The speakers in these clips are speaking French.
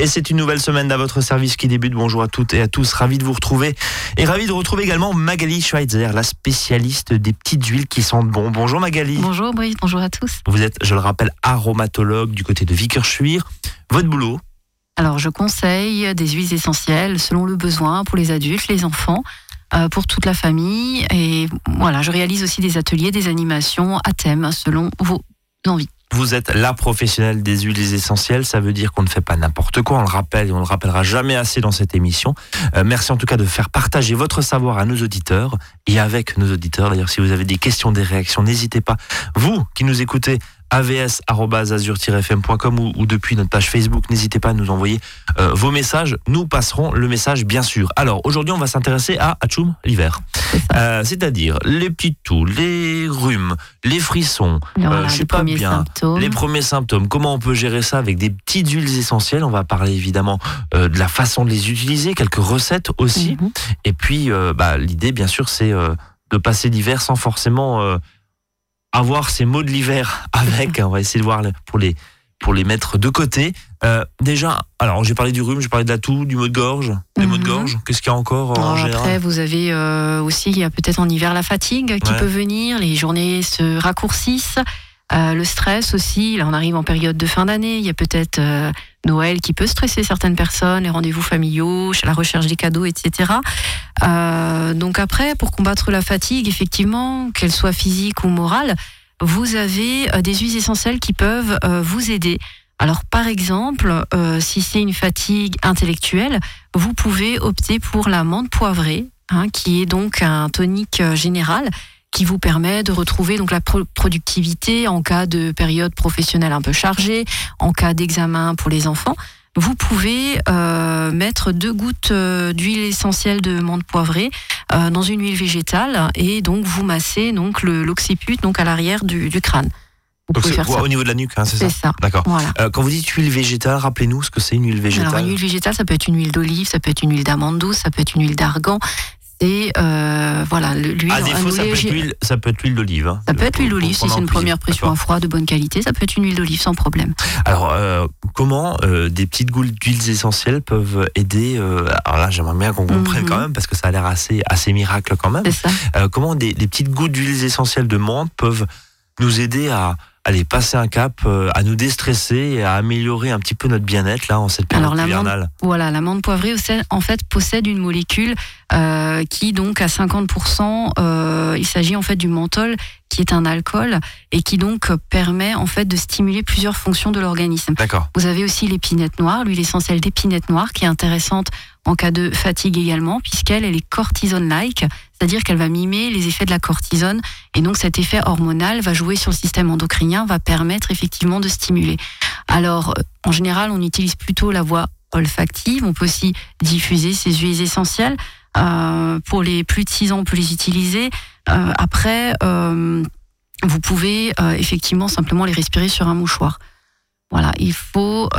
Et c'est une nouvelle semaine à votre service qui débute. Bonjour à toutes et à tous. Ravi de vous retrouver. Et ravi de retrouver également Magali Schweitzer, la spécialiste des petites huiles qui sentent bon. Bonjour Magali. Bonjour Brice, bonjour à tous. Vous êtes, je le rappelle, aromatologue du côté de Vickerschwir. Votre boulot Alors je conseille des huiles essentielles selon le besoin pour les adultes, les enfants. Euh, pour toute la famille et voilà, je réalise aussi des ateliers, des animations à thème selon vos envies. Vous êtes la professionnelle des huiles essentielles, ça veut dire qu'on ne fait pas n'importe quoi, on le rappelle et on le rappellera jamais assez dans cette émission. Euh, merci en tout cas de faire partager votre savoir à nos auditeurs et avec nos auditeurs. D'ailleurs, si vous avez des questions, des réactions, n'hésitez pas. Vous qui nous écoutez, avs.azur-fm.com ou, ou, depuis notre page Facebook. N'hésitez pas à nous envoyer euh, vos messages. Nous passerons le message, bien sûr. Alors, aujourd'hui, on va s'intéresser à Atchoum, l'hiver. Euh, C'est-à-dire les petites toux, les rhumes, les frissons, voilà, euh, je pas bien, symptômes. les premiers symptômes. Comment on peut gérer ça avec des petites huiles essentielles? On va parler évidemment euh, de la façon de les utiliser, quelques recettes aussi. Mm -hmm. Et puis, bah, l'idée, bien sûr, c'est de passer l'hiver sans forcément avoir ces mots de l'hiver avec. On va essayer de voir pour les, pour les mettre de côté. Euh, déjà, alors j'ai parlé du rhume, j'ai parlé de la toux, du mot de gorge, des Mhm. maux de gorge. Qu'est-ce qu'il y a encore en Alors, général après, vous avez euh, aussi, il y a peut-être en hiver la fatigue qui Ouais. peut venir, les journées se raccourcissent, euh, le stress aussi. Là, on arrive en période de fin d'année. Il y a peut-être euh, Noël qui peut stresser certaines personnes, les rendez-vous familiaux, la recherche des cadeaux, etc. Euh, donc après, pour combattre la fatigue, effectivement, qu'elle soit physique ou morale, vous avez euh, des huiles essentielles qui peuvent euh, vous aider. Alors, par exemple, si c'est une fatigue intellectuelle, vous pouvez opter pour la menthe poivrée, hein, qui est donc un tonique général qui vous permet de retrouver donc la pro- productivité en cas de période professionnelle un peu chargée, en cas d'examen pour les enfants. Vous pouvez euh, mettre deux gouttes euh, d'huile essentielle de menthe poivrée euh, dans une huile végétale et donc vous massez donc l'occiput donc à l'arrière du, du crâne. Vous Donc pouvez c'est faire ça. au niveau de la nuque, hein, c'est ça C'est ça. D'accord. Voilà. Euh, quand vous dites huile végétale, rappelez-nous ce que c'est une huile végétale. Alors une huile végétale, ça peut être une huile d'olive, ça peut être une huile d'amande douce, ça peut être une huile d'argan. C'est euh, voilà le- l'huile. à défaut, un ça peut, être léger- l'huile, ça peut être l'huile d'olive. hein. ça peut être l'huile d'olive si pour c'est une première pression à froid de bonne qualité. Ça peut être une huile d'olive sans problème. Alors, euh, comment euh, des petites gouttes d'huiles essentielles peuvent aider Alors là, j'aimerais bien qu'on comprenne Mhm. quand même, parce que ça a l'air assez, assez miracle quand même. Ça. Comment des, des petites gouttes d'huiles essentielles de menthe peuvent nous aider à aller passer un cap, euh, à nous déstresser et à améliorer un petit peu notre bien-être là en cette période Alors, hivernale. Voilà, la menthe poivrée possède- en fait possède une molécule euh, qui donc à 50%, euh, il s'agit en fait du menthol qui est un alcool et qui donc permet en fait de stimuler plusieurs fonctions de l'organisme. D'accord. Vous avez aussi l'épinette noire, l'huile essentielle d'épinette noire qui est intéressante en cas de fatigue également, puisqu'elle elle est cortisone-like, c'est-à-dire qu'elle va mimer les effets de la cortisone, et donc cet effet hormonal va jouer sur le système endocrinien, va permettre effectivement de stimuler. Alors, en général, on utilise plutôt la voie olfactive, on peut aussi diffuser ces huiles essentielles. Euh, pour les plus de 6 ans, on peut les utiliser. Euh, après, euh, vous pouvez euh, effectivement simplement les respirer sur un mouchoir. Voilà, il faut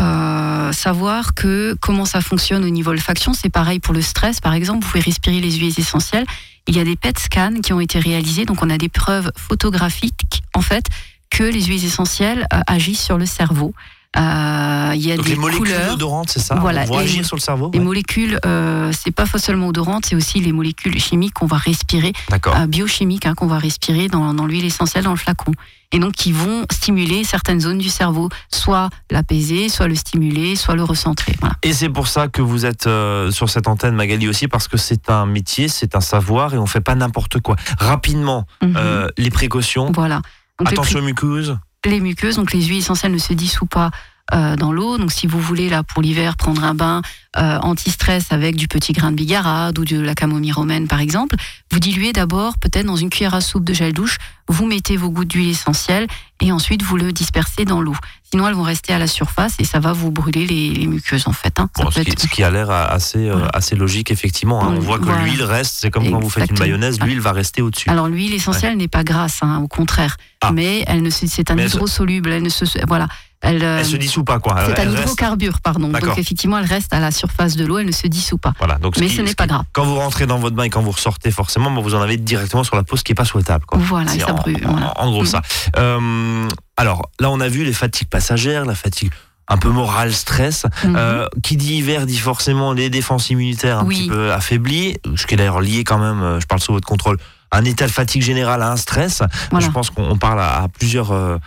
savoir que comment ça fonctionne au niveau olfaction. C'est pareil pour le stress, par exemple. Vous pouvez respirer les huiles essentielles. Il y a des PET scans qui ont été réalisés, donc on a des preuves photographiques en fait que les huiles essentielles agissent sur le cerveau. Euh, il y a Donc des les molécules couleurs. odorantes, c'est ça Voilà, les- agir sur le cerveau Les Ouais. molécules, euh, c'est pas seulement odorante, c'est aussi les molécules chimiques qu'on va respirer, euh, biochimiques hein, qu'on va respirer dans, dans l'huile essentielle, dans le flacon. Et donc qui vont stimuler certaines zones du cerveau, soit l'apaiser, soit le stimuler, soit le recentrer. Voilà. Et c'est pour ça que vous êtes euh, sur cette antenne, Magali, aussi, parce que c'est un métier, c'est un savoir et on fait pas n'importe quoi. Rapidement, Mhm. euh, les précautions. voilà. Donc, Attention aux muqueuses. Les muqueuses, donc les huiles essentielles ne se dissouent pas euh, dans l'eau. Donc si vous voulez là pour l'hiver prendre un bain euh, anti-stress avec du petit grain de bigarade ou de la camomille romaine par exemple, vous diluez d'abord peut-être dans une cuillère à soupe de gel douche, vous mettez vos gouttes d'huile essentielle et ensuite vous le dispersez dans l'eau. Sinon elles vont rester à la surface et ça va vous brûler les, les muqueuses en fait. hein. Bon, ce, qui, être- ce qui a l'air assez, euh, assez logique, effectivement. hein. On voit que voilà. l'huile reste, c'est comme quand vous faites une mayonnaise, l'huile va rester au-dessus. Alors l'huile essentielle n'est pas grasse, hein, au contraire, Ah. mais elle ne c'est un Mais hydrosoluble. Elle ne se voilà. Elle, euh, Elle se dissout pas, quoi. C'est un reste- hydrocarbure, pardon. D'accord. Donc effectivement, elle reste à la surface de l'eau, elle ne se dissout pas. Voilà, donc Mais qui- ce n'est pas grave. Quand vous rentrez dans votre bain et quand vous ressortez, forcément, vous en avez directement sur la peau, ce qui n'est pas souhaitable. Quoi. Voilà, et ça en, brûle. en- voilà. en gros, Mhm. ça. Euh, alors, là, on a vu les fatigues passagères, la fatigue un peu moral, stress. Mhm. Euh, qui dit hiver dit forcément les défenses immunitaires un Oui. petit peu affaiblies, ce qui est d'ailleurs lié quand même, euh, je parle sous votre contrôle, un état de fatigue générale, à un stress. Voilà. Je pense qu'on on parle à, à plusieurs euh,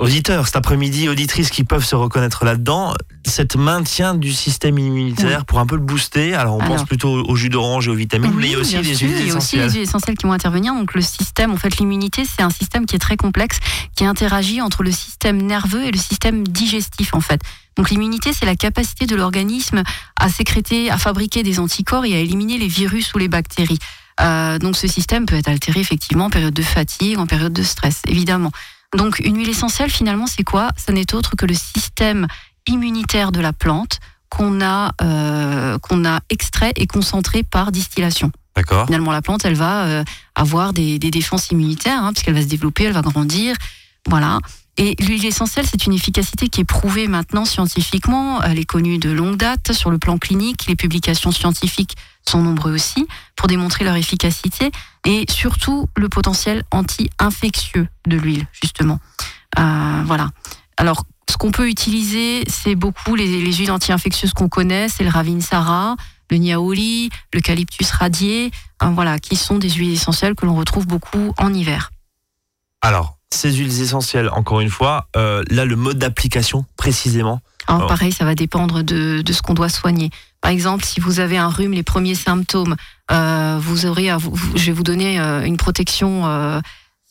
auditeurs cet après-midi, auditrices qui peuvent se reconnaître là-dedans. Cet maintien du système immunitaire pour un peu le booster. Alors on Alors. pense plutôt au jus d'orange et aux vitamines, mais il y a Oui, aussi les huiles Il y a aussi essentielles. les huiles essentielles qui vont intervenir. Donc le système, en fait, l'immunité, c'est un système qui est très complexe, qui interagit entre le système nerveux et le système digestif, en fait. Donc l'immunité, c'est la capacité de l'organisme à sécréter, à fabriquer des anticorps et à éliminer les virus ou les bactéries. Euh, donc ce système peut être altéré effectivement en période de fatigue, en période de stress, évidemment. Donc une huile essentielle, finalement, c'est quoi? Ça n'est autre que le système immunitaire de la plante qu'on a, euh, qu'on a extrait et concentré par distillation. D'accord. Finalement, la plante, elle va euh, avoir des, des défenses immunitaires, hein, puisqu'elle va se développer, elle va grandir. Voilà. Et l'huile essentielle, c'est une efficacité qui est prouvée maintenant scientifiquement. Elle est connue de longue date sur le plan clinique. Les publications scientifiques sont nombreuses aussi pour démontrer leur efficacité et surtout le potentiel anti-infectieux de l'huile, justement. Euh, voilà. Alors, ce qu'on peut utiliser, c'est beaucoup les, les huiles anti-infectieuses qu'on connaît, c'est le Ravinsara, le Niaouli, l'eucalyptus radié, hein, voilà, qui sont des huiles essentielles que l'on retrouve beaucoup en hiver. Alors, ces huiles essentielles, encore une fois, euh, là, le mode d'application, précisément. Alors, Alors. pareil, ça va dépendre de, de ce qu'on doit soigner. Par exemple, si vous avez un rhume, les premiers symptômes, euh, vous aurez, je vais vous donner euh, une protection, euh,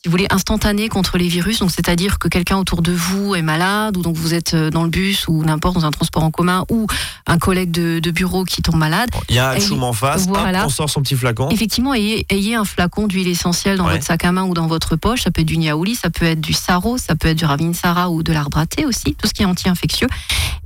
si vous voulez, instantanée contre les virus. Donc, c'est-à-dire que quelqu'un autour de vous est malade, ou donc vous êtes euh, dans le bus ou n'importe dans un transport en commun, ou un collègue de, de bureau qui tombe malade. Il y a un choum en face, hop, on sort son petit flacon. Effectivement, ayez, ayez un flacon d'huile essentielle dans Ouais. votre sac à main ou dans votre poche. Ça peut être du niaouli, ça peut être du saro, ça peut être du ravinsara ou de l'arbre à thé aussi, tout ce qui est anti-infectieux.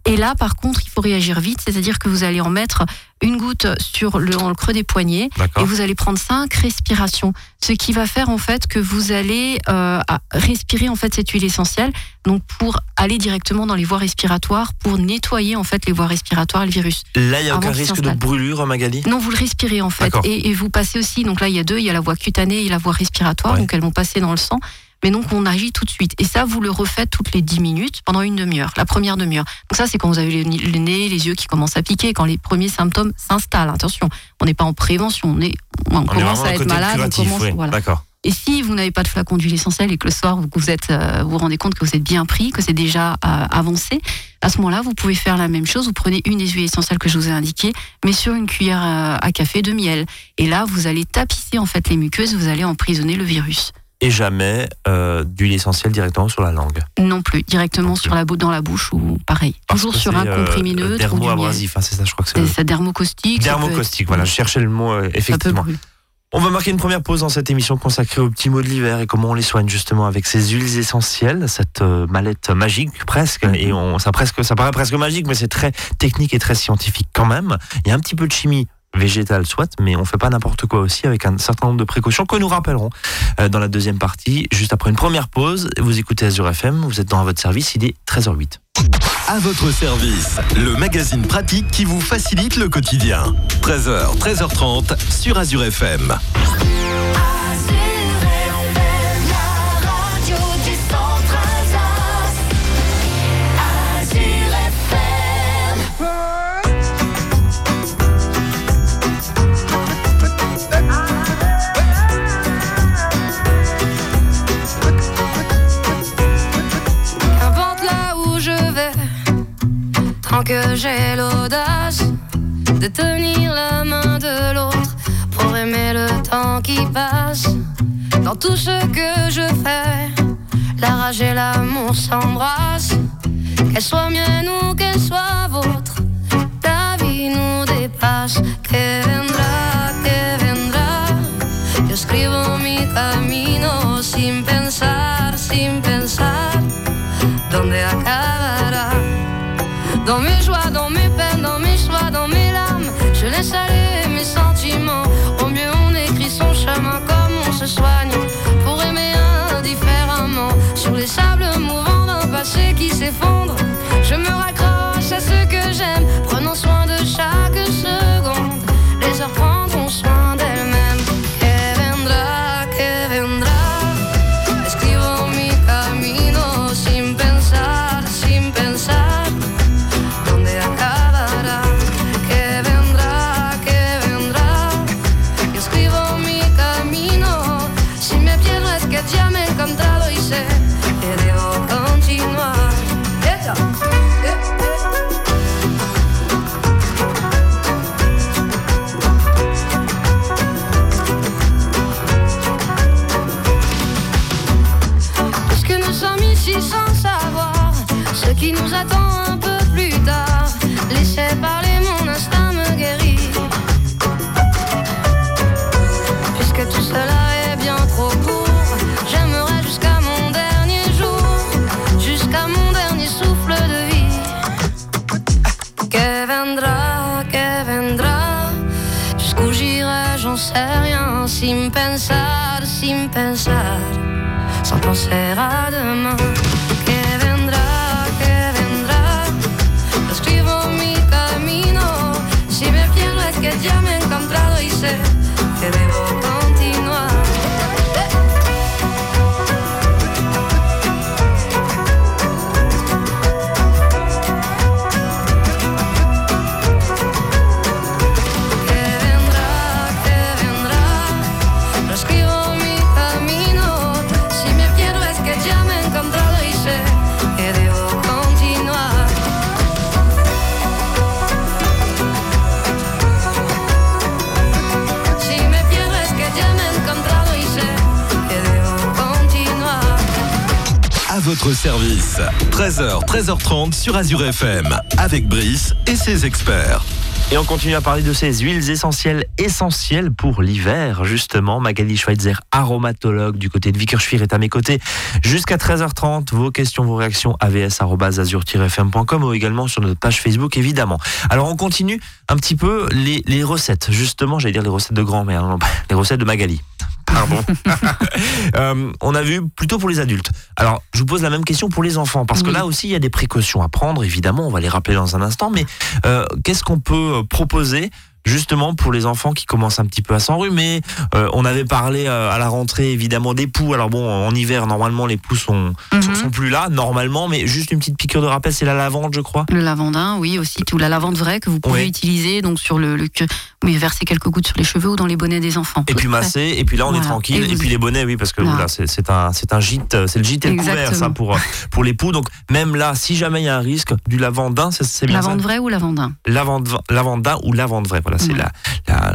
Et là, par contre, il faut réagir vite, c'est-à-dire que vous allez en mettre une goutte sur le, dans le creux des poignets et vous allez prendre cinq respirations, ce qui va faire en fait que vous allez euh, respirer en fait cette huile essentielle, donc pour aller directement dans les voies respiratoires, pour nettoyer en fait les voies respiratoires le virus. Là, il n'y a aucun risque de brûlure, Magali? Non, vous le respirez en fait. Et, et vous passez aussi, donc là il y a deux, il y a la voie cutanée et la voie respiratoire, Ouais. donc elles vont passer dans le sang. Mais donc on agit tout de suite. Et ça, vous le refaites toutes les 10 minutes pendant une demi-heure, la première demi-heure. Donc ça, c'est quand vous avez le, nez, les yeux qui commencent à piquer, quand les premiers symptômes s'installent. Attention, on n'est pas en prévention, on, est, on, commence à être malade, on commence, oui. voilà. D'accord. Et si vous n'avez pas de flacon d'huile essentielle et que le soir vous vous êtes, euh, vous vous rendez compte que vous êtes bien pris, que c'est déjà euh, avancé, à ce moment-là, vous pouvez faire la même chose. Vous prenez une des huiles essentielles que je vous ai indiquées, mais sur une cuillère euh, à café de miel. Et là, vous allez tapisser en fait les muqueuses, vous allez emprisonner le virus. Et jamais euh, d'huile essentielle directement sur la langue. Non plus, directement Non plus. sur la dans la bouche ou pareil. Parce Toujours sur un euh, comprimé neutre ou du miel. Dermo-abrasif, hein, c'est ça, je crois que c'est. Ça dermocaustique. Dermocaustique, voilà, je cherchais le mot, euh, effectivement. On va marquer une première pause dans cette émission consacrée aux petits mots de l'hiver et comment on les soigne justement avec ces huiles essentielles, cette euh, mallette magique presque. Et on, ça, presque, ça paraît presque magique, mais c'est très technique et très scientifique quand même. Il y a un petit peu de chimie végétale, soit, mais on fait pas n'importe quoi aussi avec un certain nombre de précautions que nous rappellerons euh, dans la deuxième partie, juste après une première pause. Vous écoutez Azure FM, vous êtes dans votre service, il est 13h08. À votre service, le magazine pratique qui vous facilite le quotidien. 13h, 13h30 sur Azure FM. Azure FM, de tenir la main de l'autre pour aimer le temps qui passe. Dans tout ce que je fais, la rage et l'amour s'embrassent. Qu'elle soit mienne ou qu'elle soit service. 13h, 13h30 sur Azure FM. Avec Brice et ses experts. Et on continue à parler de ces huiles essentielles essentielles pour l'hiver, justement. Magali Schweitzer, aromatologue du côté de Vickerschwir, est à mes côtés jusqu'à 13h30. Vos questions, vos réactions, avs.azur-fm.com ou également sur notre page Facebook, évidemment. Alors, on continue un petit peu les, les recettes. Justement, j'allais dire les recettes de grand-mère, les recettes de Magali. Pardon. Euh, on a vu plutôt pour les adultes. Alors, je vous pose la même question pour les enfants, parce que là aussi, il y a des précautions à prendre, évidemment, on va les rappeler dans un instant, mais euh, qu'est-ce qu'on peut euh, proposer justement pour les enfants qui commencent un petit peu à s'enrhumer Euh, On avait parlé euh, à la rentrée, évidemment, des poux. Alors bon, en hiver, normalement, les poux sont, sont, Mhm. sont plus là, normalement, mais juste une petite piqûre de rappel, c'est la lavande, je crois. Le lavandin, oui, aussi tout la lavande vraie que vous pouvez utiliser donc sur le, le oui, verser quelques gouttes sur les cheveux ou dans les bonnets des enfants. Et puis masser, et puis là on est tranquille, Et puis les bonnets, oui, parce que Voilà. c'est un, c'est un gîte, c'est le gîte et le couvert, ça, pour, pour les poux. Donc même là, si jamais il y a un risque, du lavandin, c'est- bien Lavande vraie ou lavandin? Lavande, lavandin ou lavande vraie, voilà, c'est la, la,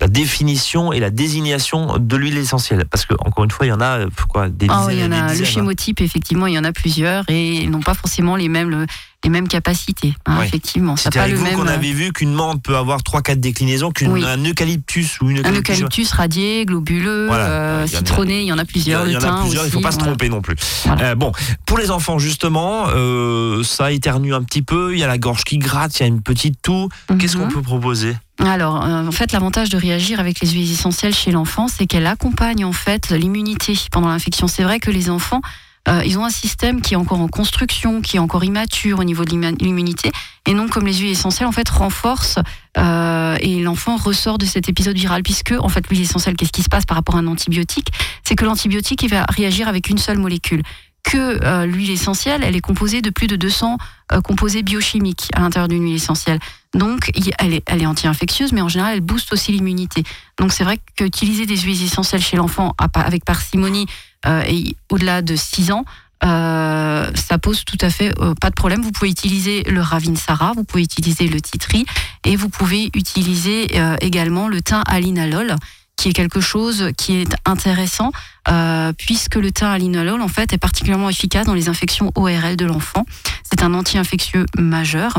la définition et la désignation de l'huile essentielle. Parce que encore une fois, il y en a euh, quoi, des Ah dizaines oui, il y et en des a le dizaines, hein. schémotype effectivement, il y en a plusieurs et ils n'ont pas forcément les mêmes le- les mêmes capacités. hein, Ouais. effectivement, C'était pas avec le vous même. qu'on euh, avait vu qu'une menthe peut avoir 3-4 déclinaisons, qu'un Oui. eucalyptus ou une Un eucalyptus. eucalyptus radié, globuleux, Voilà. euh, Il y en a- citronné, il y en a plusieurs. il y en a plusieurs, il faut pas se tromper non plus. Voilà. Euh, bon, pour les enfants justement, euh, ça éternue un petit peu, il y a la gorge qui gratte, il y a une petite toux. Qu'est-ce qu'on Mhm. peut proposer? Alors, euh, en fait, l'avantage de réagir avec les huiles essentielles chez l'enfant, c'est qu'elle accompagne en fait l'immunité pendant l'infection. C'est vrai que les enfants, euh, ils ont un système qui est encore en construction, qui est encore immature au niveau de l'immunité, et non comme les huiles essentielles en fait renforcent euh, et l'enfant ressort de cet épisode viral puisque en fait l'huile essentielle, qu'est-ce qui se passe par rapport à un antibiotique? C'est que l'antibiotique il va réagir avec une seule molécule. Que euh, l'huile essentielle, elle est composée de plus de 200 euh, composés biochimiques à l'intérieur d'une huile essentielle. Donc, elle est, anti-infectieuse, mais en général, elle booste aussi l'immunité. Donc, c'est vrai qu'utiliser des huiles essentielles chez l'enfant avec parcimonie euh, et au-delà de 6 ans, ça pose tout à fait pas de problème. Vous pouvez utiliser le Ravinsara, vous pouvez utiliser le Titri et vous pouvez utiliser également le thym à linalol qui est quelque chose qui est intéressant euh, puisque le thym à linalol en fait est particulièrement efficace dans les infections ORL de l'enfant. C'est un anti-infectieux majeur.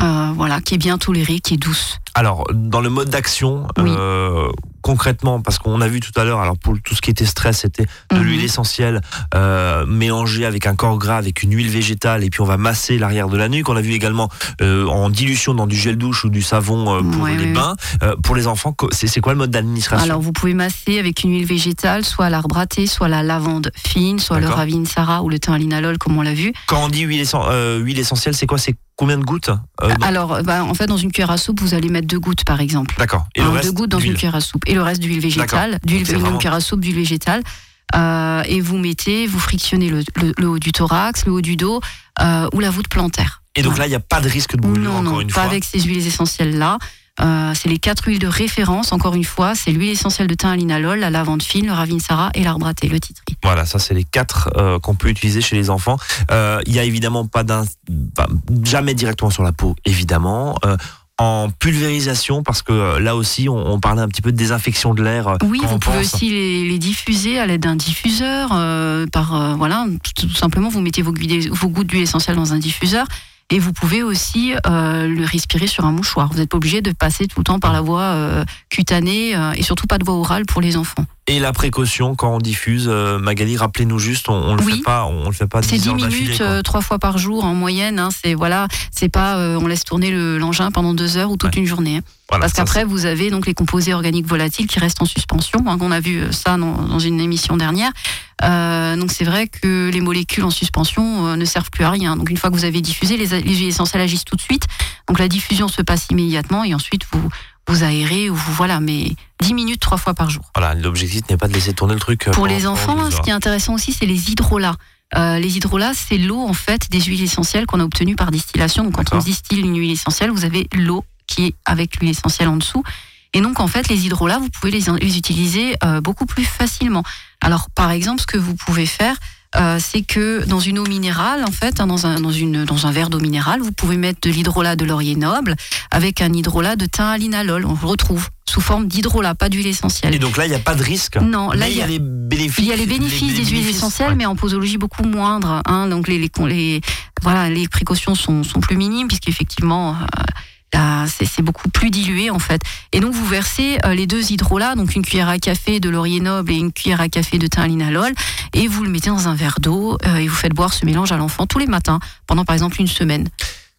euh, voilà, qui est bien toléré, qui est douce. Alors, dans le mode d'action, Oui. euh, concrètement, parce qu'on a vu tout à l'heure, alors pour tout ce qui était stress, c'était de Mhm. l'huile essentielle euh, mélangée avec un corps gras, avec une huile végétale, et puis on va masser l'arrière de la nuque. On a vu également euh, en dilution dans du gel douche ou du savon euh, pour Ouais, les bains. Euh, pour les enfants, c'est quoi le mode d'administration? Alors, vous pouvez masser avec une huile végétale, soit l'arbre à thé, soit la lavande fine, soit le ravinsara ou le thym linalol, comme on l'a vu. Quand on dit huile, essen- euh, huile essentielle, c'est quoi? C'est combien de gouttes Euh, Alors, bah, en fait, dans une cuillère à soupe, vous allez mettre deux gouttes, par exemple. D'accord. Et le Un, reste deux gouttes dans une cuillère à soupe. Et le reste d'huile végétale, d'huile, une cuillère à soupe d'huile végétale. Euh, et vous mettez, vous frictionnez le, le- le haut du thorax, le haut du dos euh, ou la voûte plantaire. Et donc là, il n'y a pas de risque de brûlure, Non, encore non, une pas fois. avec ces huiles essentielles-là. Euh, c'est les quatre huiles de référence, encore une fois, c'est l'huile essentielle de thym à linalol, la lavande fine, le ravinsara et l'arbre à thé, le titri. Voilà, ça c'est les quatre euh, qu'on peut utiliser chez les enfants. Euh, Il y a évidemment pas d'un, jamais directement sur la peau, évidemment. Euh, en pulvérisation, parce que euh, là aussi, on, on parlait un petit peu de désinfection de l'air. euh, Oui, vous pouvez pense. aussi les, les diffuser à l'aide d'un diffuseur. euh, par euh, voilà, tout, tout simplement, vous mettez vos, vos gouttes d'huile essentielle dans un diffuseur. Et vous pouvez aussi euh, le respirer sur un mouchoir. Vous n'êtes pas obligé de passer tout le temps par la voie euh, cutanée euh, et surtout pas de voie orale pour les enfants. Et la précaution quand on diffuse, euh, Magali, rappelez-nous juste, on, on le Oui. fait pas, on le fait pas C'est 10 10 heures d'affilée, minutes euh, trois fois par jour en moyenne. Hein, c'est voilà, c'est pas euh, on laisse tourner le- l'engin pendant deux heures ou toute Ouais. une journée. hein. Voilà, Parce qu'après vous avez donc les composés organiques volatiles qui restent en suspension. hein, on a vu ça dans, dans une émission dernière. Euh, donc c'est vrai que les molécules en suspension euh, ne servent plus à rien. Donc une fois que vous avez diffusé, les, les huiles essentielles agissent tout de suite. Donc la diffusion se passe immédiatement et ensuite vous vous aérez ou vous voilà, mais 10 minutes trois fois par jour. Voilà, l'objectif n'est pas de laisser tourner le truc. euh, Pour les enfants, 12 ce qui est intéressant aussi, c'est les hydrolats. Euh, les hydrolats, c'est l'eau en fait des huiles essentielles qu'on a obtenues par distillation. Donc quand on distille une huile essentielle, vous avez l'eau qui est avec l'huile essentielle en dessous. Et donc en fait, les hydrolats, vous pouvez les, les utiliser euh, beaucoup plus facilement. Alors par exemple, ce que vous pouvez faire, euh, c'est que dans une eau minérale, en fait, hein, dans, un, dans, une, dans un verre d'eau minérale, vous pouvez mettre de l'hydrolat de laurier noble avec un hydrolat de thym à linalol. On le retrouve sous forme d'hydrolat, pas d'huile essentielle. Et donc là, il n'y a pas de risque. Non, là, il y a- les bénéfices. Il y a les bénéfices des huiles essentielles, ouais. mais en posologie beaucoup moindres. Hein, donc les, les, les- voilà, les précautions sont, sont plus minimes puisqu'effectivement euh, c'est beaucoup plus dilué en fait. Et donc vous versez euh, les deux hydrolats, donc une cuillère à café de laurier noble et une cuillère à café de thym linalol, et vous le mettez dans un verre d'eau euh, et vous faites boire ce mélange à l'enfant tous les matins pendant par exemple une semaine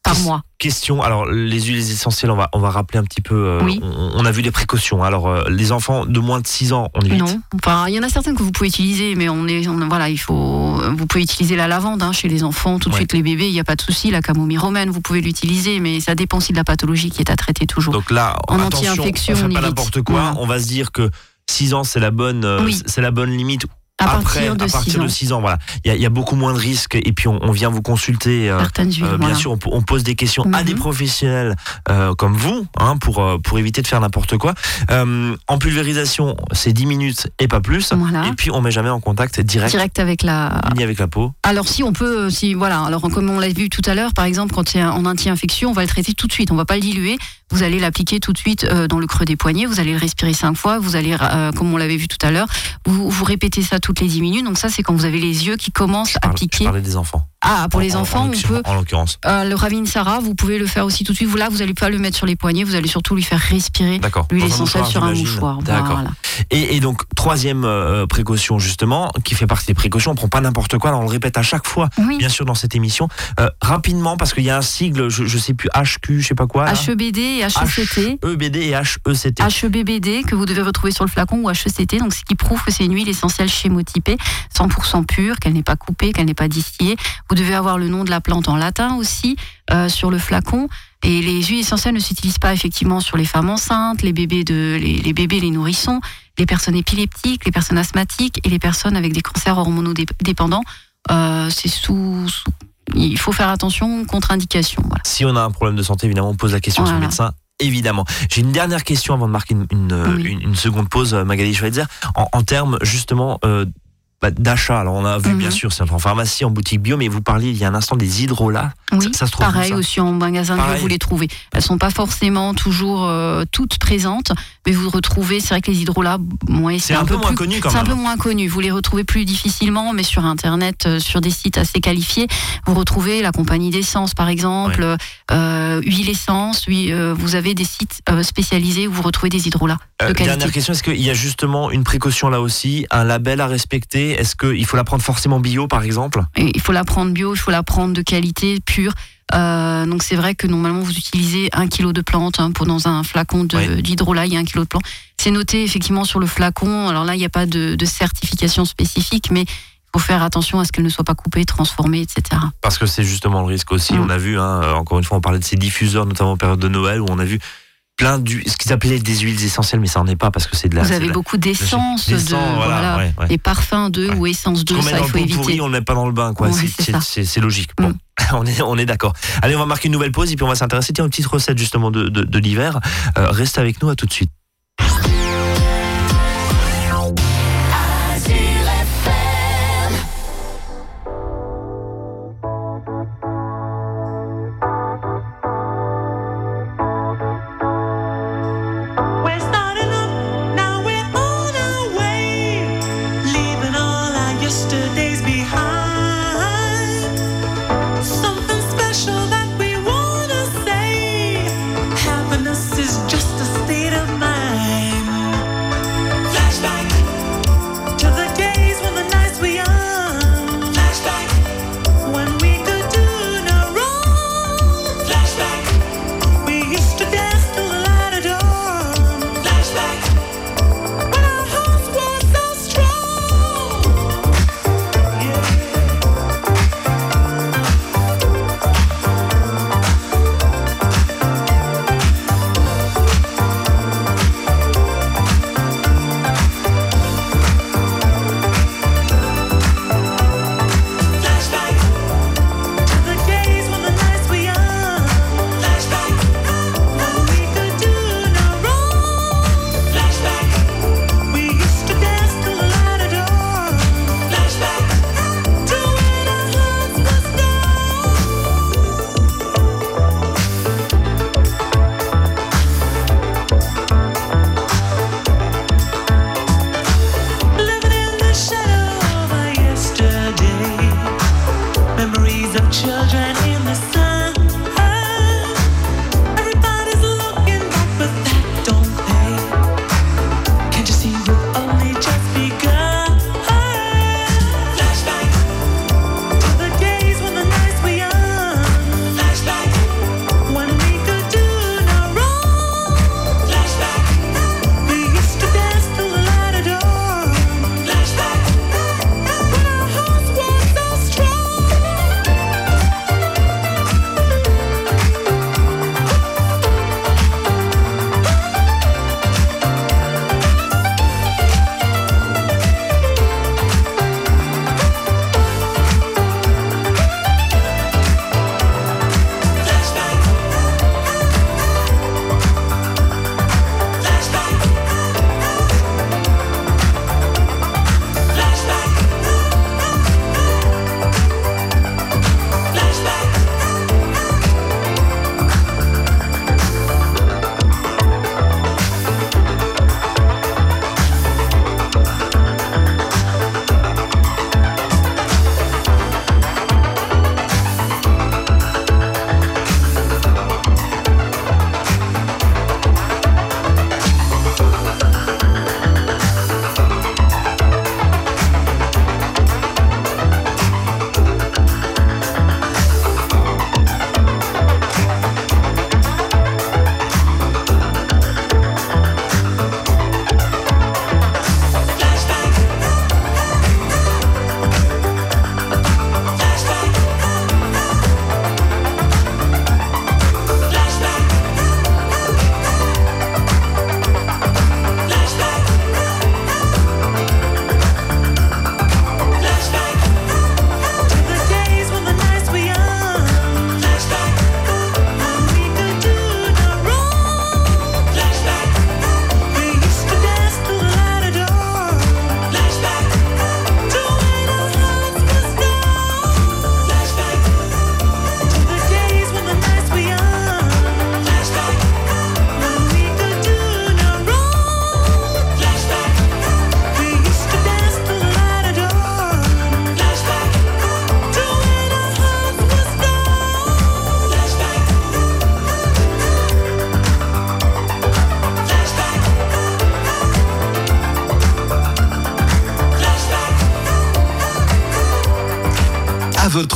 par mois. Question, alors les huiles essentielles, on va, on va rappeler un petit peu. euh, Oui. on, on a vu les précautions. Alors euh, les enfants de moins de 6 ans, on évite. Non, enfin il y en a certaines que vous pouvez utiliser, mais on est, on- voilà, il faut, vous pouvez utiliser la lavande hein, chez les enfants, tout de Ouais. suite les bébés, il n'y a pas de souci, la camomille romaine, vous pouvez l'utiliser, mais ça dépend aussi de la pathologie qui est à traiter toujours. Donc là, En anti-infection, on fait on pas n'importe quoi. On va se dire que 6 ans, c'est la bonne, euh, Oui. c'est la bonne limite. À Après, partir de à 6 partir ans, de 6 ans, voilà, il y a, il y a beaucoup moins de risques. Et puis on, on vient vous consulter. euh. Euh, bien voilà. sûr, on, po- on pose des questions à Mhm. des professionnels euh, comme vous, hein, pour, euh, pour éviter de faire n'importe quoi. Euh, en pulvérisation, c'est 10 minutes et pas plus. Voilà. Et puis, on met jamais en contact direct, Direct avec la. ni avec la peau. Alors si on peut, si voilà, alors comme on l'a vu tout à l'heure, par exemple quand c'est un- en anti-infection, on va le traiter tout de suite, on va pas le diluer. Vous allez l'appliquer tout de suite dans le creux des poignets. Vous allez le respirer cinq fois. Vous allez, comme on l'avait vu tout à l'heure, vous, vous répétez ça toutes les 10 minutes. Donc ça, c'est quand vous avez les yeux qui commencent Je à parle- je piquer. parlais des enfants. Ah, pour En- les en- enfants, en on peut. En l'occurrence. Euh, le Ravine Sarah, vous pouvez le faire aussi tout de suite. Vous là, vous allez pas le mettre sur les poignets, vous allez surtout lui faire respirer D'accord. mouchoir, sur un mouchoir. D'accord. Voilà. Et, et donc, troisième euh, précaution, justement, qui fait partie des précautions, on prend pas n'importe quoi. On le répète à chaque fois, Oui. bien sûr, dans cette émission. Euh, rapidement, parce qu'il y a un sigle, je, je sais plus, HQ, je sais pas quoi. là. HEBD et HECT. EBD et HECT. HEBBD que vous devez retrouver sur le flacon ou HECT, donc ce qui prouve que c'est une huile essentielle chémotypée, 100% pure, qu'elle n'est pas coupée, qu'elle n'est pas distillée. Vous devez avoir le nom de la plante en latin aussi euh, sur le flacon. Et les huiles essentielles ne s'utilisent pas effectivement sur les femmes enceintes, les bébés, de, les, les bébés, les nourrissons, les personnes épileptiques, les personnes asthmatiques et les personnes avec des cancers hormonodépendants. Euh, c'est sous, sous- il faut faire attention, contre-indication. Voilà. Si on a un problème de santé, évidemment, on pose la question sur le médecin. Évidemment. J'ai une dernière question avant de marquer une, une, Oui. une- une seconde pause, euh, Magali Schweitzer. En, en termes justement euh, d'achat, alors on a vu Mhm. bien sûr, c'est en pharmacie, en boutique bio, mais vous parliez il y a un instant des hydrolats. Oui, Ça- ça se trouve pareil ça? aussi en magasin bio, vous les trouvez. Elles sont pas forcément toujours euh, toutes présentes, mais vous retrouvez, c'est vrai que les hydrolats, ouais, C'est un, peu, moins plus- connu quand C'est un même. peu moins connu. Vous les retrouvez plus difficilement, mais sur Internet, euh, sur des sites assez qualifiés, vous retrouvez la compagnie d'essence, par exemple, euh, huile essence. Oui, vous avez des sites spécialisés où vous retrouvez des hydrolats de qualité. dernière question, est-ce qu'il y a justement une précaution là aussi, un label à respecter Est-ce qu'il faut la prendre forcément bio par exemple? Il faut la prendre bio, il faut la prendre de qualité, pure. Euh, donc c'est vrai que normalement vous utilisez un kilo de plantes hein, pour dans un flacon d'hydrolat, il y a un kilo de plantes. C'est noté effectivement sur le flacon. Alors là, il n'y a pas de, de certification spécifique, mais il faut faire attention à ce qu'elle ne soit pas coupée, transformée, etc. Parce que c'est justement le risque aussi. Mm. On a vu, hein, euh, encore une fois, on parlait de ces diffuseurs, notamment en période de Noël, où on a vu plein d'huiles, ce qu'ils appelaient des huiles essentielles, mais ça n'en est pas parce que c'est de la. vous avez de la- beaucoup d'essence, de, d'essence, voilà, voilà, ouais, ouais. des parfums de Ouais. ou essence Ce de, ça il faut éviter. pourri, on le met pas dans le bain, quoi. C'est- logique. Bon, Mm. on est, on est d'accord. Allez, on va marquer une nouvelle pause et puis on va s'intéresser tiens, aux petites recettes justement de, de, de l'hiver. Euh, restez avec nous, à tout de suite.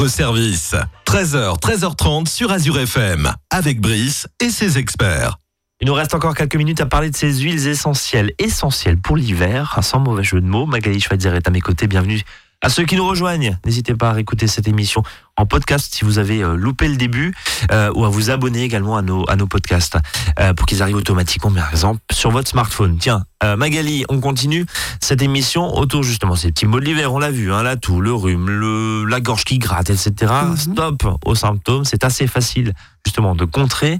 Service. 13h, 13h30 sur Azure FM, avec Brice et ses experts. Il nous reste encore quelques minutes à parler de ces huiles essentielles, essentielles pour l'hiver, sans mauvais jeu de mots. Magali Schweitzer est à mes côtés. Bienvenue à ceux qui nous rejoignent. N'hésitez pas à réécouter cette émission en podcast si vous avez euh, loupé le début euh, ou à vous abonner également à nos, à nos podcasts euh, pour qu'ils arrivent automatiquement, par exemple, sur votre smartphone. Tiens, euh, Magali, on continue cette émission autour justement ces petits mots de l'hiver. On l'a vu, hein, la toux, le rhume, le, la gorge qui gratte, etc. Mhm. Stop aux symptômes. C'est assez facile justement de contrer.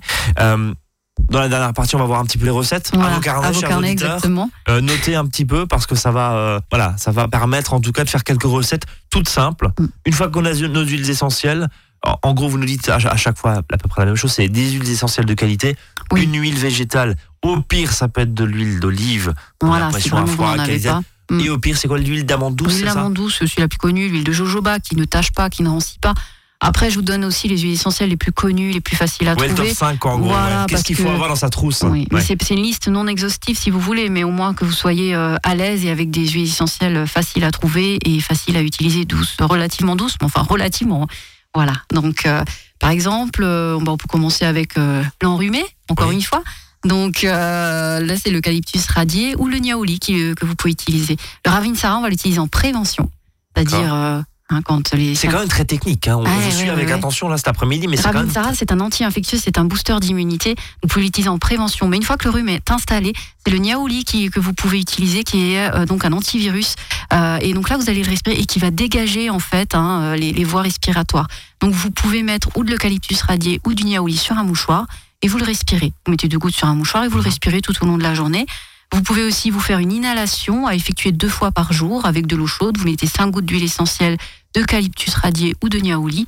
Dans la dernière partie, on va voir un petit peu les recettes. Voilà, à vos carnets, à vos carnets, exactement. Euh, notez un petit peu parce que ça va, euh, voilà, ça va permettre en tout cas de faire quelques recettes toutes simples. Mm. Une fois qu'on a nos huiles essentielles, en, en gros, vous nous dites à, à chaque fois à peu près la même chose, c'est des huiles essentielles de qualité, Oui. une huile végétale. Au pire, ça peut être de l'huile d'olive. On Voilà, à vraiment qualité. pas. Mm. Et au pire, c'est quoi l'huile d'amande douce, L'huile c'est d'amande douce, c'est la plus connue, l'huile de jojoba qui ne tâche pas, qui ne rancit pas. Après, je vous donne aussi les huiles essentielles les plus connues, les plus faciles à Ouais, le top trouver. 5 en gros. Voilà, ouais. Qu'est-ce qu'il faut que- avoir dans sa trousse Oui, mais Ouais. c'est une liste non exhaustive si vous voulez, mais au moins que vous soyez euh, à l'aise et avec des huiles essentielles faciles à trouver et faciles à utiliser, douces, relativement douces, mais enfin relativement. hein. Voilà. Donc, euh, par exemple, euh, on peut commencer avec euh, l'enrhumé, encore Oui. une fois. Donc euh, là, c'est l'eucalyptus radié ou le niaouli qui, euh, que vous pouvez utiliser. Le ravinsara, on va l'utiliser en prévention, c'est-à-dire euh, hein, les C'est quand même très technique. Hein. On Ah, suit ouais, avec ouais. attention là cet après-midi, mais c'est quand même. Ravinsara, c'est un anti-infectieux, c'est un booster d'immunité. Vous pouvez l'utiliser en prévention. Mais une fois que le rhume est installé, c'est le niaouli qui, que vous pouvez utiliser, qui est euh, donc un antivirus. Euh, et donc là, vous allez le respirer et qui va dégager en fait hein, euh, les, les voies respiratoires. Donc vous pouvez mettre ou de l'eucalyptus radié ou du niaouli sur un mouchoir et vous le respirez. Vous mettez deux gouttes sur un mouchoir et vous le respirez tout au long de la journée. Vous pouvez aussi vous faire une inhalation à effectuer deux fois par jour avec de l'eau chaude. Vous mettez cinq gouttes d'huile essentielle d'eucalyptus radié ou de niaouli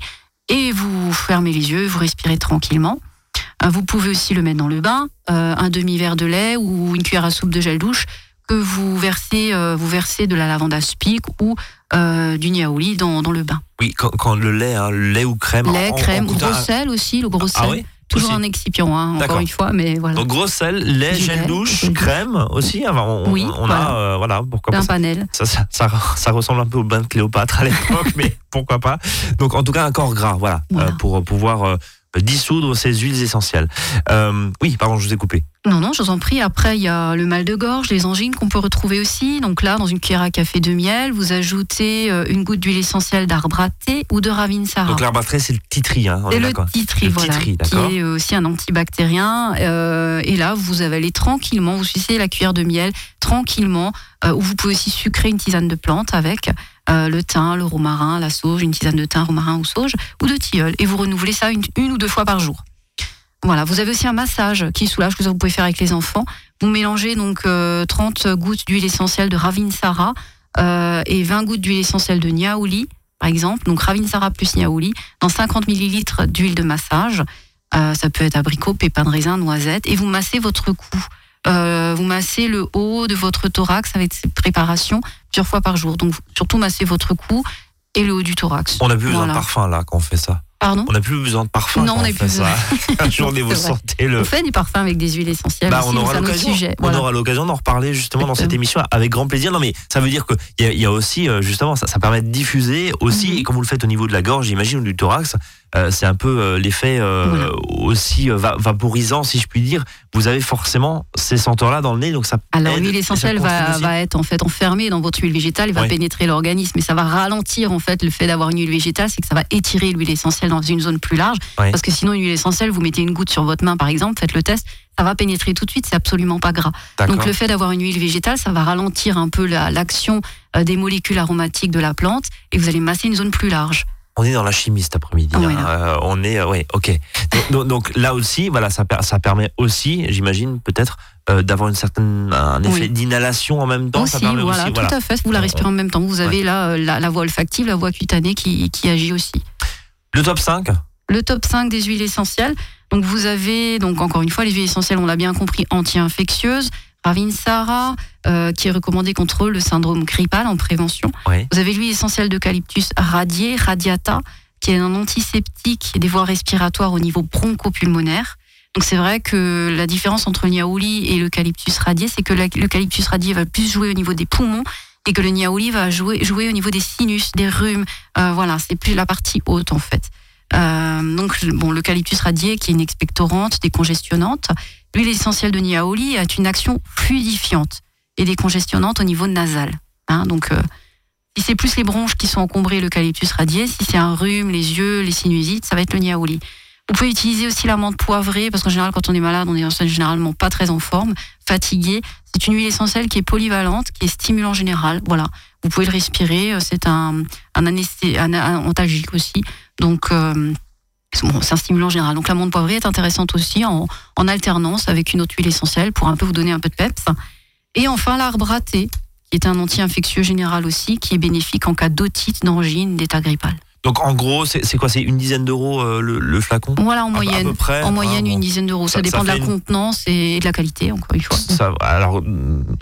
et vous fermez les yeux, vous respirez tranquillement. Euh, Vous pouvez aussi le mettre dans le bain, euh, un demi-verre de lait ou une cuillère à soupe de gel douche que vous versez, euh, vous versez de la lavande aspic ou euh, du niaouli dans, dans le bain. Oui, quand, quand le lait, hein, le lait ou crème. lait, en- en crème, goûtant gros sel aussi, le gros sel. Ah oui? Toujours aussi. un excipient, hein, encore une fois, mais voilà. Donc gros sel, lait, gel douche, crème aussi. Enfin, on, Oui, on voilà. a euh, voilà pourquoi un pas. panel. Ça, ça, ça, ça ressemble un peu au bain de Cléopâtre à l'époque, mais pourquoi pas. Donc en tout cas un corps gras, voilà, Voilà. euh, pour pouvoir euh, dissoudre ces huiles essentielles. Euh, oui, pardon, je vous ai coupé. Non, non, je vous en prie. Après, il y a le mal de gorge, les angines qu'on peut retrouver aussi. Donc là, dans une cuillère à café de miel, vous ajoutez euh, une goutte d'huile essentielle d'arbre à thé ou de ravinsara. Donc l'herbe à trait, c'est le titri, hein. C'est le titri, Le voilà, titri, qui est aussi un antibactérien. euh, et là, vous avalez tranquillement, vous sucez la cuillère de miel tranquillement, euh, ou vous pouvez aussi sucrer une tisane de plante avec euh, le thym, le romarin, la sauge, une tisane de thym, romarin ou sauge, ou de tilleul. Et vous renouvelez ça une, ou deux fois par jour. Voilà, vous avez aussi un massage qui soulage que vous pouvez faire avec les enfants. Vous mélangez donc euh, 30 gouttes d'huile essentielle de Ravinsara euh, et 20 gouttes d'huile essentielle de Niaouli, par exemple. Donc Ravinsara plus Niaouli dans 50 millilitres d'huile de massage. Euh, ça peut être abricot, pépins de raisin, noisette. Et vous massez votre cou. Euh, vous massez le haut de votre thorax avec cette préparation plusieurs fois par jour. Donc surtout massez votre cou et le haut du thorax. On n'a plus besoin de parfum là quand on fait ça. Pardon On n'a plus besoin de parfum Non, quand on n'a plus ça. Un jour, C'est vous sentez le. On fait des parfums avec des huiles essentielles Bah, aussi, on aura l'occasion. sujet. On Voilà. aura l'occasion d'en reparler justement dans cette émission avec grand plaisir. Non mais ça veut dire que il y, y a aussi euh, justement ça, ça permet de diffuser aussi Mhm. et quand vous le faites au niveau de la gorge, j'imagine ou du thorax, c'est un peu euh, l'effet euh, Voilà. aussi euh, va- vaporisant si je puis dire. Vous avez forcément ces senteurs là dans le nez donc ça. Alors l'huile essentielle va, être en fait enfermée dans votre huile végétale et va pénétrer l'organisme et ça va ralentir en fait le fait d'avoir une huile végétale, c'est que ça va étirer l'huile essentielle dans une zone plus large parce que sinon une huile essentielle, vous mettez une goutte sur votre main par exemple, faites le test, ça va pénétrer tout de suite, c'est absolument pas gras. Donc le fait d'avoir une huile végétale, ça va ralentir un peu la- l'action euh, des molécules aromatiques de la plante et vous allez masser une zone plus large. On est dans la chimie cet après-midi. Ouais, hein. Euh, on est, euh, ouais, ok. Donc, donc- donc là aussi, voilà, ça, per- ça permet aussi, j'imagine, peut-être euh, d'avoir une certaine un effet Oui. d'inhalation en même temps. ça aussi, permet voilà, aussi, tout à fait. Vous la respirez en même temps. Vous avez là euh, la, la voie olfactive, la voie cutanée qui, qui agit aussi. Le top 5 Le top 5 des huiles essentielles. Donc vous avez, donc encore une fois, les huiles essentielles, on l'a bien compris, anti-infectieuses. Ravinsara, euh, qui est recommandé contre le syndrome grippal en prévention. Oui. Vous avez l'huile essentielle d'eucalyptus radié, radiata, qui est un antiseptique des voies respiratoires au niveau bronchopulmonaire. Donc c'est vrai que la différence entre le niaouli et l'eucalyptus radié, c'est que l'eucalyptus radié va plus jouer au niveau des poumons et que le niaouli va jouer, jouer au niveau des sinus, des rhumes. Euh, voilà, c'est plus la partie haute en fait. Euh, donc bon, l'eucalyptus radié qui est une expectorante, décongestionnante. L'huile essentielle de niaouli a une action fluidifiante et décongestionnante au niveau nasal. Hein, donc euh, si c'est plus les bronches qui sont encombrées, l'eucalyptus radié. Si c'est un rhume, les yeux, les sinusites, ça va être le niaouli. Vous pouvez utiliser aussi la menthe poivrée, parce qu'en général, quand on est malade, on est généralement pas très en forme, fatigué. C'est une huile essentielle qui est polyvalente, qui est stimulant général. Voilà. Vous pouvez le respirer. euh, C'est un, un, anesthé- un, un antalgique aussi. Donc, euh, bon, c'est un stimulant général. Donc, la menthe poivrée est intéressante aussi en, alternance avec une autre huile essentielle pour un peu vous donner un peu de peps. Et enfin, l'arbre à thé, qui est un anti-infectieux général aussi, qui est bénéfique en cas d'otite, d'angine, d'état grippal. Donc en gros, c'est quoi? C'est une dizaine d'euros euh, le, le flacon? Voilà, en À- à moyenne. peu près, en hein, moyenne, bon. une dizaine d'euros. Ça, Ça- dépend ça de la une- contenance et de la qualité, encore une fois. Ça, alors,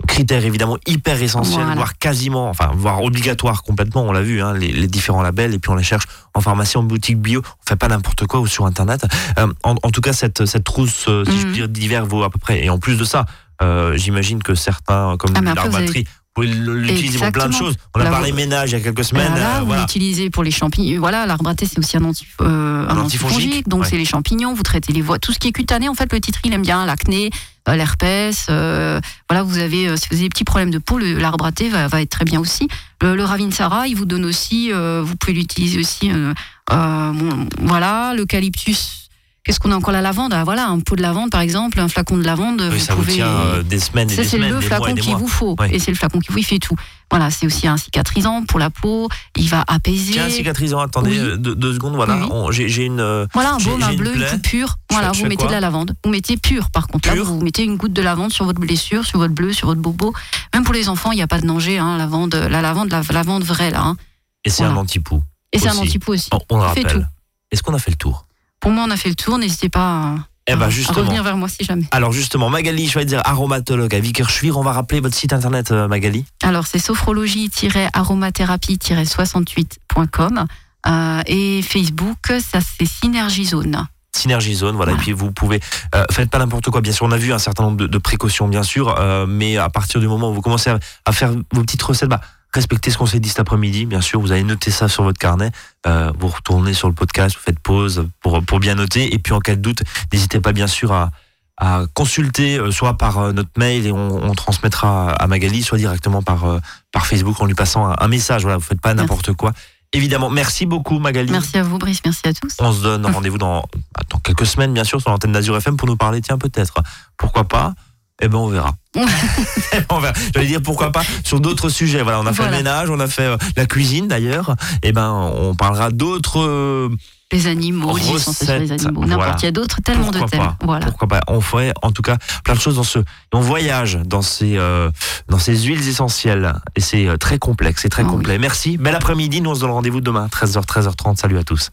critère évidemment hyper essentiel, Voilà. voire quasiment, enfin, voire obligatoire complètement, on l'a vu, hein, les, les différents labels, et puis on les cherche en pharmacie, en boutique bio, on fait pas n'importe quoi ou sur Internet. Euh, en, en tout cas, cette, cette trousse, euh, si je Mhm. puis dire, d'hiver vaut à peu près. Et en plus de ça, euh, j'imagine que certains, comme Ah, mais pouvez l'utiliser pour plein de choses. On a Là, parlé ménage il y a quelques semaines. Euh, vous voilà. l'utilisez pour les champignons. Voilà, l'arbre à thé, c'est aussi un, euh, Un un antifongique, antifongique. Donc, ouais. c'est les champignons. Vous traitez les voies. Tout ce qui est cutané, en fait, le titre, il aime bien l'acné, euh, l'herpès. euh, voilà, vous avez, euh, si vous avez des petits problèmes de peau, l'arbre à thé va, va être très bien aussi. Le, le Ravinsara, il vous donne aussi, euh, vous pouvez l'utiliser aussi. euh, euh, bon, voilà, l'eucalyptus. Qu'est-ce qu'on a encore La lavande. Ah, voilà, un pot de lavande, par exemple, un flacon de lavande. Oui, vous ça vous pouvez. tient euh, des semaines et Ça, des c'est semaines, le mois et flacon qu'il vous faut. Ouais. Et c'est le flacon qui vous, il fait tout. Voilà, c'est aussi un cicatrisant pour la peau. Il va apaiser. Tiens, cicatrisant, attendez Oui. euh, deux, deux secondes, voilà, Oui, j'ai une... euh, Voilà, un baume, un une bleu, une plaie. coupure. Voilà, je vous mettez de la lavande. Vous mettez pur, par contre. Là, vous mettez une goutte de lavande sur votre blessure, sur votre bleu, sur votre bobo. Même pour les enfants, il n'y a pas de danger. Hein, lavande, la lavande, la lavande vraie, là. hein. Et c'est Voilà. un antipoux. Et c'est un antipoux aussi. On, on le On fait tout. rappelle. Est-ce qu'on a fait le tour? Pour moi, on a fait le tour. N'hésitez pas à, Eh ben à revenir vers moi si jamais. Alors justement, Magali Schweitzer, aromatologue à Vickerschwir. On va rappeler votre site internet, euh, Magali. Alors, c'est sophrologie-aromathérapie-68.com. Euh, et Facebook, ça c'est Synergie Zone. Synergie Zone, voilà. Voilà. Et puis vous pouvez, euh, faites pas n'importe quoi. Bien sûr, on a vu un certain nombre de, de précautions, bien sûr, euh, mais à partir du moment où vous commencez à, à faire vos petites recettes, bah, respectez ce qu'on s'est dit cet après-midi. Bien sûr, vous allez noter ça sur votre carnet. Euh, vous retournez sur le podcast, vous faites pause pour pour bien noter. Et puis en cas de doute, n'hésitez pas bien sûr à à consulter euh, soit par euh, notre mail et on, on transmettra à Magali, soit directement par par Facebook en lui passant un, un message. Voilà, vous faites pas n'importe quoi. Évidemment, merci beaucoup Magali. Merci à vous, Brice. Merci à tous. On se donne rendez-vous dans, dans quelques semaines, bien sûr, sur l'antenne d'Azur FM pour nous parler, tiens, peut-être, pourquoi pas? Eh ben, on verra. on verra. J'allais dire pourquoi pas sur d'autres sujets. Voilà, on a fait Voilà. le ménage, on a fait euh, la cuisine d'ailleurs. Eh ben, on parlera d'autres. euh, Les animaux, les Recettes, animaux, n'importe. voilà. Il y a d'autres, tellement de pourquoi thèmes. pas Voilà. Pourquoi pas On ferait, en tout cas, plein de choses dans ce. et on voyage dans ces euh, dans ces huiles essentielles et c'est euh, très complexe, c'est très oui. complet. Merci. Bel après-midi. Nous on se donne rendez-vous demain, 13h, 13h30. Salut à tous.